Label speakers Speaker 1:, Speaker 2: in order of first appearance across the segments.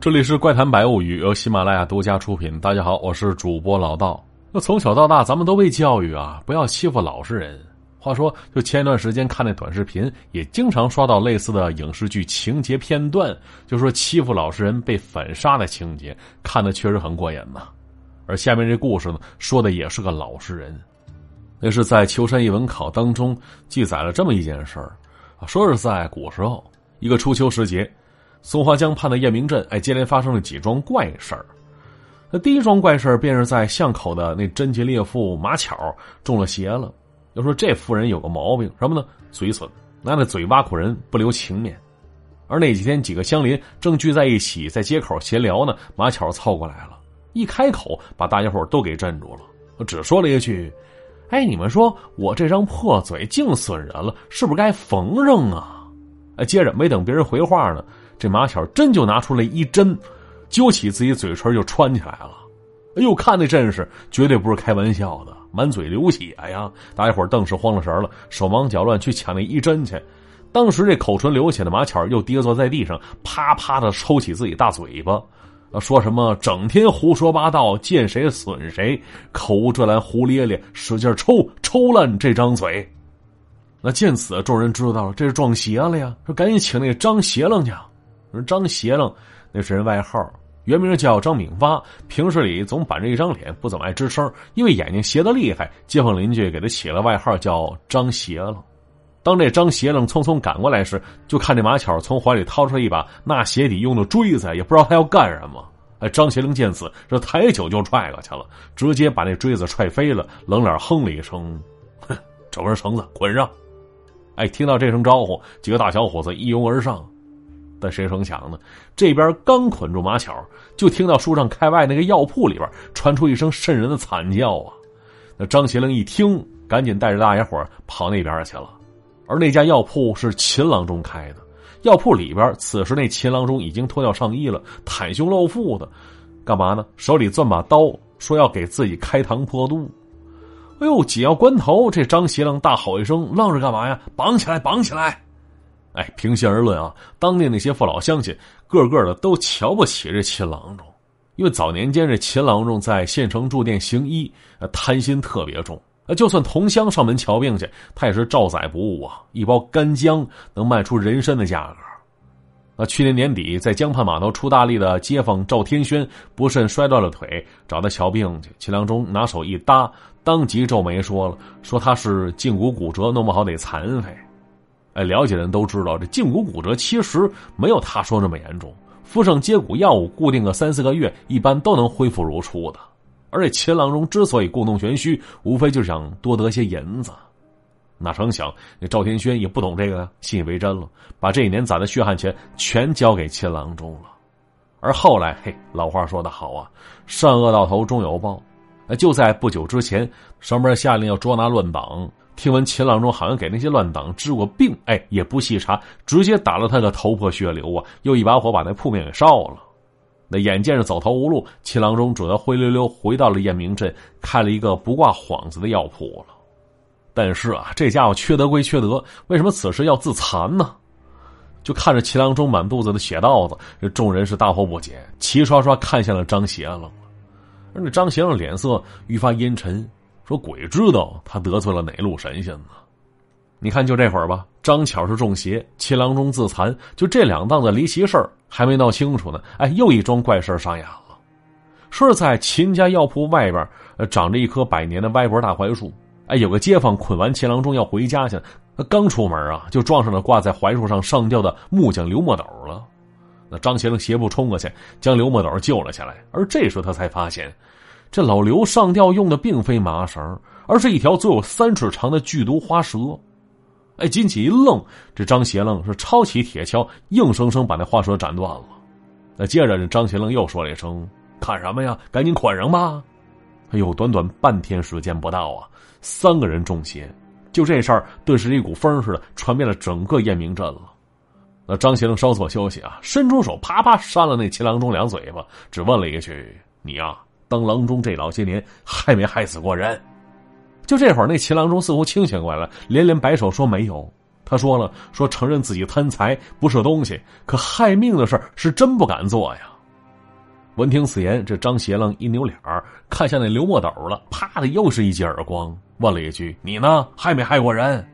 Speaker 1: 这里是怪谈百物语，由喜马拉雅独家出品。大家好，我是主播老道。那从小到大，咱们都被教育啊，不要欺负老实人。话说，就前一段时间看那短视频，也经常刷到类似的影视剧情节片段，就说欺负老实人被反杀的情节，看的确实很过瘾呐。而下面这故事呢，说的也是个老实人。那是在《秋山一文考》当中记载了这么一件事儿，说是在古时候一个初秋时节。松花江畔的雁鸣镇，哎，接连发生了几桩怪事儿。那第一桩怪事儿，便是在巷口的那贞洁烈妇马巧中了邪了。要说这妇人有个毛病，什么呢？嘴损，拿那嘴挖苦人，不留情面。而那几天，几个乡邻正聚在一起，在街口闲聊呢。马巧凑过来了，一开口，把大家伙都给镇住了，只说了一句：“哎，你们说我这张破嘴净损人了，是不是该缝上啊？”哎，接着没等别人回话呢。这马巧真就拿出来一针，揪起自己嘴唇就穿起来了。哎呦，看那阵势，绝对不是开玩笑的，满嘴流血呀！大家伙顿时慌了神了，手忙脚乱去抢那一针去。当时这口唇流血的马巧又跌坐在地上，啪啪的抽起自己大嘴巴，说什么整天胡说八道，见谁损谁，口无遮拦，胡咧咧，使劲抽，抽烂这张嘴。那见此，众人知道了，这是撞邪了呀！说赶紧请那个张邪楞去。人张邪楞，那是人外号，原名叫张炳发，平时里总板着一张脸，不怎么爱吱声，因为眼睛斜的厉害，街坊邻居给他起了外号叫张邪楞。当这张邪楞匆匆赶过来时，就看这马巧从怀里掏出一把纳鞋底用的锥子，也不知道他要干什么。哎，张邪楞见此，这抬脚就踹过去了，直接把那锥子踹飞了，冷脸哼了一声：“哼，找根绳子捆上。”哎，听到这声招呼，几个大小伙子一拥而上。但谁成想呢？这边刚捆住马巧，就听到树上开外那个药铺里边传出一声瘆人的惨叫啊！那张邪灵一听，赶紧带着大家伙跑那边去了。而那家药铺是秦郎中开的，药铺里边此时那秦郎中已经脱掉上衣了，袒胸露腹的，干嘛呢？手里攥把刀，说要给自己开膛破肚。哎呦！紧要关头，这张邪 lang 大吼一声：“愣着干嘛呀？绑起来，绑起来！”哎，平心而论啊，当地那些父老乡亲，个个的都瞧不起这秦郎中，因为早年间这秦郎中在县城住店行医，贪心特别重。就算同乡上门瞧病去，他也是照宰不误啊，一包干姜能卖出人参的价格。那去年年底在江畔码头出大力的街坊赵天轩不慎摔断了腿，找他瞧病去，秦郎中拿手一搭，当即皱眉说了，说他是胫骨骨折，弄不好得残废。哎，了解的人都知道，这胫骨骨折其实没有他说那么严重，敷上接骨药物，固定个三四个月，一般都能恢复如初的。而且秦郎中之所以故弄玄虚，无非就是想多得些银子。哪成想，那赵天轩也不懂这个，信以为真了，把这一年攒的血汗钱全交给秦郎中了。而后来，嘿，老话说得好啊，善恶到头终有报。就在不久之前，上面下令要捉拿乱党。听闻秦郎中好像给那些乱党治过病，哎，也不细查，直接打了他个头破血流啊！又一把火把那铺面给烧了。那眼见着走投无路，秦郎中只得灰溜溜回到了雁鸣镇，开了一个不挂幌子的药铺了。但是啊，这家伙缺德归缺德，为什么此时要自残呢？就看着秦郎中满肚子的血道子，这众人是大惑不解，齐刷刷看向了张邪了。而那张邪的脸色愈发阴沉。说鬼知道他得罪了哪路神仙呢？你看，就这会儿吧，张巧是中邪，七郎中自残，就这两档子离奇事儿还没闹清楚呢。哎，又一桩怪事上演了。说是在秦家药铺外边，呃，长着一棵百年的歪脖大槐树。哎，有个街坊捆完秦郎中要回家去，刚出门啊，就撞上了挂在槐树上上吊的木匠刘墨斗了。那张先生斜步冲过去，将刘墨斗救了下来。而这时他才发现。这老刘上吊用的并非麻绳，而是一条足有三尺长的剧毒花蛇。哎，金起一愣，这张邪愣是抄起铁锹，硬生生把那花蛇斩断了。那接着，张邪愣又说了一声：“砍什么呀？赶紧捆上吧！”哎呦，短短半天时间不到啊，三个人中邪，就这事儿，顿时一股风似的传遍了整个雁鸣镇了。那张邪愣稍作休息啊，伸出手，啪啪扇了那秦郎中两嘴巴，只问了一句：“你呀？”当郎中这老些年害没害死过人？就这会儿，那秦郎中似乎清醒过来了，连连摆手说没有。他说了，说承认自己贪财不是东西，可害命的事儿是真不敢做呀。闻听此言，这张邪楞一扭脸儿看向那刘墨斗了，啪的又是一记耳光，问了一句：“你呢？害没害过人？”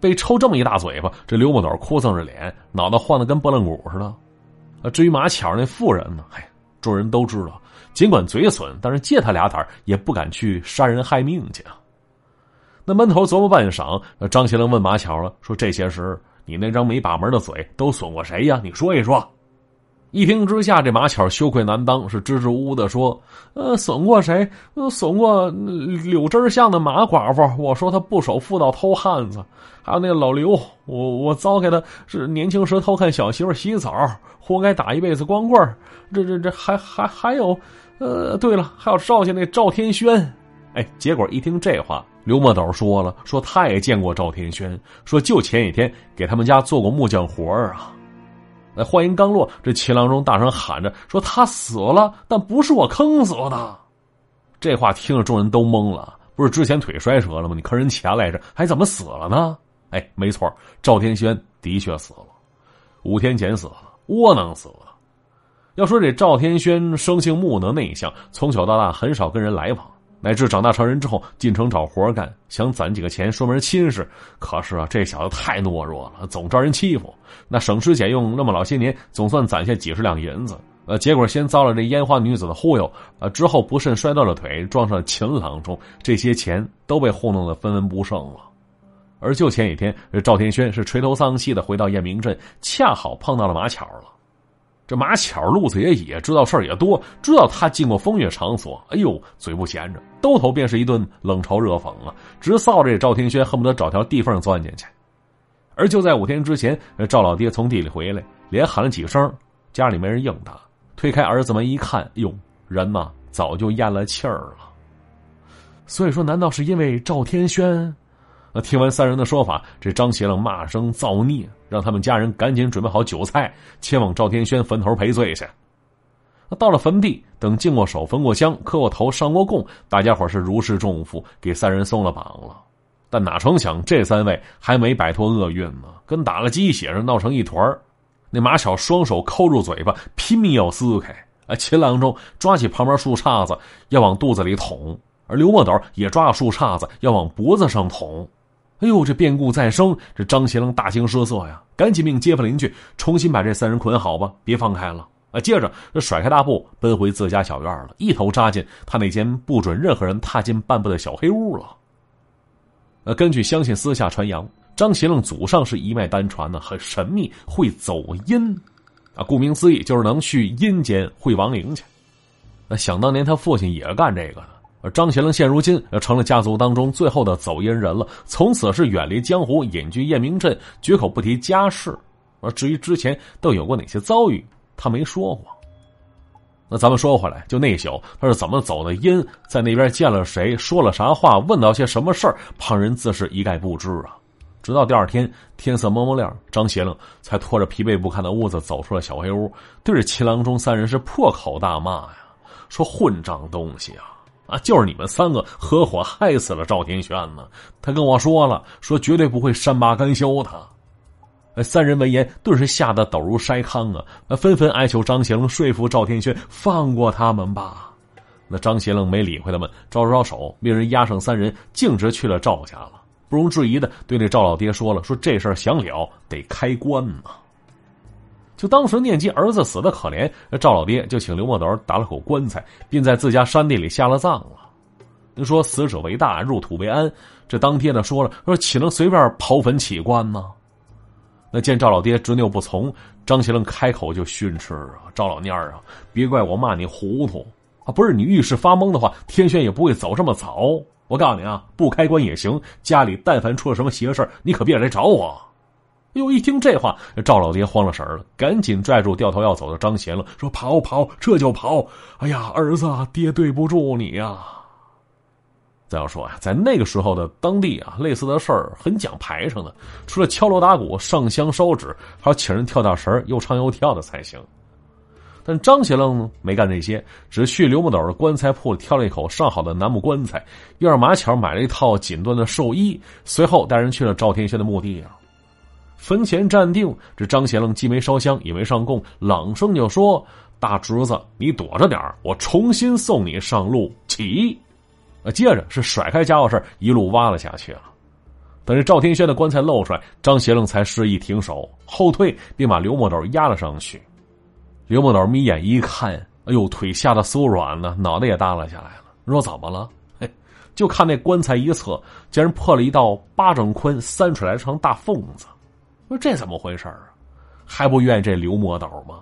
Speaker 1: 被抽这么一大嘴巴，这刘墨斗哭丧着脸，脑袋晃得跟拨浪鼓似的。至于马巧那妇人呢？嗨，众人都知道，尽管嘴损，但是借他俩胆也不敢去杀人害命去啊。那闷头琢磨半晌，张邪楞问马巧了，说：“这些时你那张没把门的嘴都损过谁呀？你说一说。”一听之下，这马巧羞愧难当，是支支吾吾的说：“呃，损过谁？呃损过柳枝巷的马寡妇。我说他不守妇道偷汉子，还有那个老刘，我我糟给他是年轻时偷看小媳妇洗澡，活该打一辈子光棍这这这还还还有，呃，对了，还有赵家那赵天轩。哎，结果一听这话，刘墨斗说了，说他也见过赵天轩，说就前几天给他们家做过木匠活啊。”那话音刚落，这秦郎中大声喊着说：“他死了，但不是我坑死的。”这话听着众人都懵了。不是之前腿摔折了吗？你坑人钱来着，还怎么死了呢？哎，没错，赵天轩的确死了，五天前死了，窝囊死了。要说这赵天轩生性木讷内向，从小到大很少跟人来往。乃至长大成人之后进城找活干，想攒几个钱说门亲事，可是啊，这小子太懦弱了，总招人欺负。那省吃俭用那么老些年，总算攒下几十两银子，呃，结果先遭了这烟花女子的忽悠，呃，之后不慎摔断了腿，撞上秦郎中，这些钱都被糊弄得分文不剩了。而就前几天，赵天轩是垂头丧气的回到燕鸣镇，恰好碰到了马巧了。这马巧路子也野，知道事儿也多，知道他进过风月场所。哎呦，嘴不闲着，兜头便是一顿冷嘲热讽啊！直臊着这赵天轩，恨不得找条地缝钻进去。而就在五天之前，赵老爹从地里回来，连喊了几声，家里没人应他。推开儿子门一看，哟，人呐早就咽了气儿了。所以说，难道是因为赵天轩？那听完三人的说法，这张邪楞骂声造孽，让他们家人赶紧准备好酒菜，前往赵天轩坟头赔罪去。到了坟地，等敬过手、焚过香、磕过头、上过供，大家伙是如释重负，给三人松了绑了。但哪成想，这三位还没摆脱厄运呢，跟打了鸡血似的，闹成一团那马巧双手抠住嘴巴，拼命要撕开。啊，秦郎中抓起旁边树杈子要往肚子里捅，而刘墨斗也抓着树杈子要往脖子上捅。哎呦，这变故再生，这张邪楞大惊失色呀！赶紧命街坊邻居重新把这三人捆好吧，别放开了啊！接着，这甩开大步奔回自家小院了，一头扎进他那间不准任何人踏进半步的小黑屋了。呃，根据乡亲私下传扬，张邪楞祖上是一脉单传的，很神秘，会走阴啊。顾名思义，就是能去阴间会亡灵去。那想当年他父亲也干这个的。而张贤楞现如今成了家族当中最后的走阴人了，从此是远离江湖，隐居雁鸣镇，绝口不提家事。而至于之前都有过哪些遭遇，他没说过。那咱们说回来，就那宿他是怎么走的阴，在那边见了谁，说了啥话，问到些什么事儿，旁人自是一概不知啊。直到第二天天色蒙蒙亮，张邪楞才拖着疲惫不堪的屋子走出了小黑屋，对着秦郎中三人是破口大骂呀，说混账东西啊！啊，就是你们三个合伙害死了赵天轩呢！他跟我说了，说绝对不会善罢甘休的。三人闻言顿时吓得抖如筛糠啊！纷纷哀求张邪楞说服赵天轩放过他们吧。那张邪楞没理会他们，招招手，命人押上三人，径直去了赵家了。不容置疑的对那赵老爹说了，说这事儿想了得开棺呐。就当时念及儿子死的可怜，赵老爹就请刘墨斗打了口棺材，并在自家山地里下了葬了。说死者为大，入土为安，这当爹的说了，说岂能随便刨坟起棺呢？那见赵老爹执拗不从，张其楞开口就训斥啊：“赵老蔫儿啊，别怪我骂你糊涂啊！不是你遇事发懵的话，天轩也不会走这么早。我告诉你啊，不开棺也行，家里但凡出了什么邪事你可别来找我。”哟，一听这话，赵老爹慌了神了，赶紧拽住掉头要走的张贤了，说：“跑跑，这就跑！哎呀，儿子，爹对不住你呀。”再要说呀，在那个时候的当地啊，类似的事儿很讲排场的，除了敲锣打鼓、上香烧纸，还要请人跳跳神又唱又跳的才行。但张贤楞呢，没干这些，只去刘木斗的棺材铺里挑了一口上好的楠木棺材，又让马巧买了一套锦缎的寿衣，随后带人去了赵天轩的墓地啊。坟前站定，这张贤愣既没烧香，也没上供，朗声就说：“大侄子，你躲着点我重新送你上路。”起，接着是甩开家伙事一路挖了下去了。等这赵天轩的棺材露出来，张贤愣才示意停手，后退，并把刘墨斗压了上去。刘墨斗眯眼一看，哎呦，腿吓得酥软了，脑袋也耷拉下来了。说怎么了？嘿，就看那棺材一侧，竟然破了一道巴掌宽、三尺来长大缝子。说这怎么回事啊？还不怨这刘魔斗吗？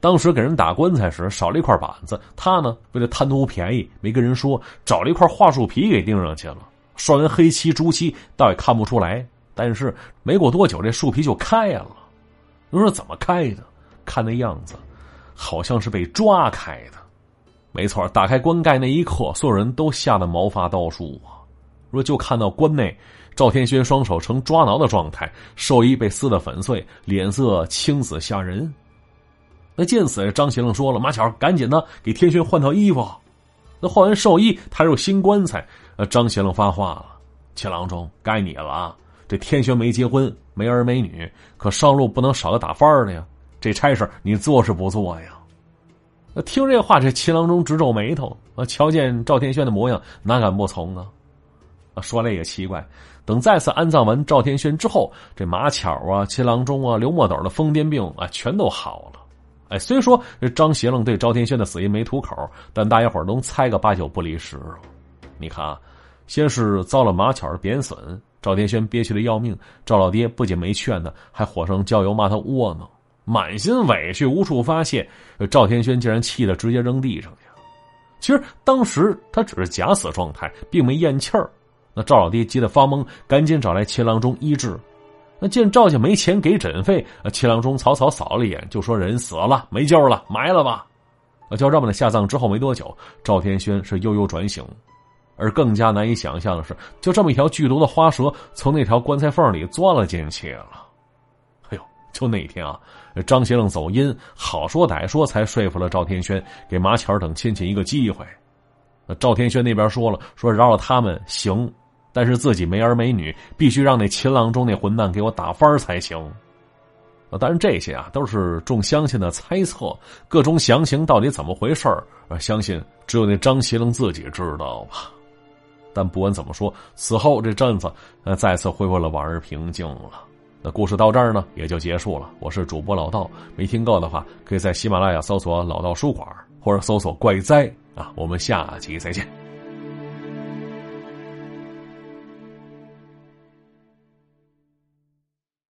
Speaker 1: 当时给人打棺材时少了一块板子，他呢为了贪图便宜，没跟人说，找了一块桦树皮给钉上去了。刷完黑漆朱漆，倒也看不出来。但是没过多久，这树皮就开了。你说怎么开的？看那样子，好像是被抓开的。没错，打开棺盖那一刻，所有人都吓得毛发倒竖啊。说就看到棺内。赵天轩双手呈抓挠的状态，寿衣被撕得粉碎，脸色青紫吓人。那见此，张贤愣说了：“马巧，赶紧的给天轩换套衣服。”那换完寿衣，他入新棺材。呃，张贤愣发话了：“秦郎中，该你了啊！这天轩没结婚，没儿没女，可上路不能少个打幡的呀。这差事你做是不做呀？”听这话，这秦郎中直皱眉头。啊，瞧见赵天轩的模样，哪敢不从啊？啊，说来也奇怪。等再次安葬完赵天轩之后，这马巧啊、秦郎中啊、刘墨斗的疯癫病啊，全都好了。哎，虽说这张邪愣对赵天轩的死因没吐口，但大家伙能猜个八九不离十。你看啊，先是遭了马巧的贬损，赵天轩憋屈的要命，赵老爹不仅没劝他，还火上浇油骂他窝囊，满心委屈无处发泄。赵天轩竟然气得直接扔地上去。其实当时他只是假死状态，并没咽气儿。那赵老爹急得发懵，赶紧找来秦郎中医治。那见赵家没钱给诊费，秦郎中草草扫了一眼，就说：“人死了，没救了，埋了吧。”就这么的下葬之后没多久，赵天轩是悠悠转醒。而更加难以想象的是，就这么一条剧毒的花蛇从那条棺材缝里钻了进去了。哎呦，就那一天啊，张先生走阴，好说歹说才说服了赵天轩，给马巧等亲戚一个机会。赵天轩那边说了，说饶了他们行。但是自己没儿没女，必须让那秦郎中那混蛋给我打翻才行。啊，当然这些啊都是众乡亲的猜测，各种详情到底怎么回事啊，相信只有那张邪龙自己知道吧。但不管怎么说，此后这镇子呃再次恢复了往日平静了。那故事到这儿呢也就结束了。我是主播老道，没听够的话，可以在喜马拉雅搜索“老道书馆”或者搜索“怪哉”啊。我们下集再见。